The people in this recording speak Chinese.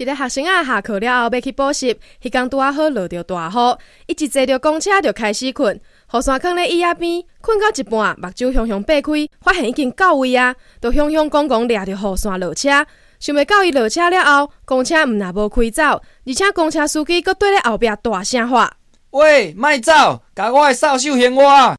一个学生啊，下课了后要去补习，迄天拄啊好落着大雨，伊一坐着公车就开始困。雨伞放咧椅仔边，困到一半，目睭向向擘开，发现已经到位啊，就向向公公掠着雨伞落车。想袂到伊落车了后，公车毋但无开走，而且公车司机搁对咧后壁大声喊：“喂，莫走，甲我诶扫帚还我！”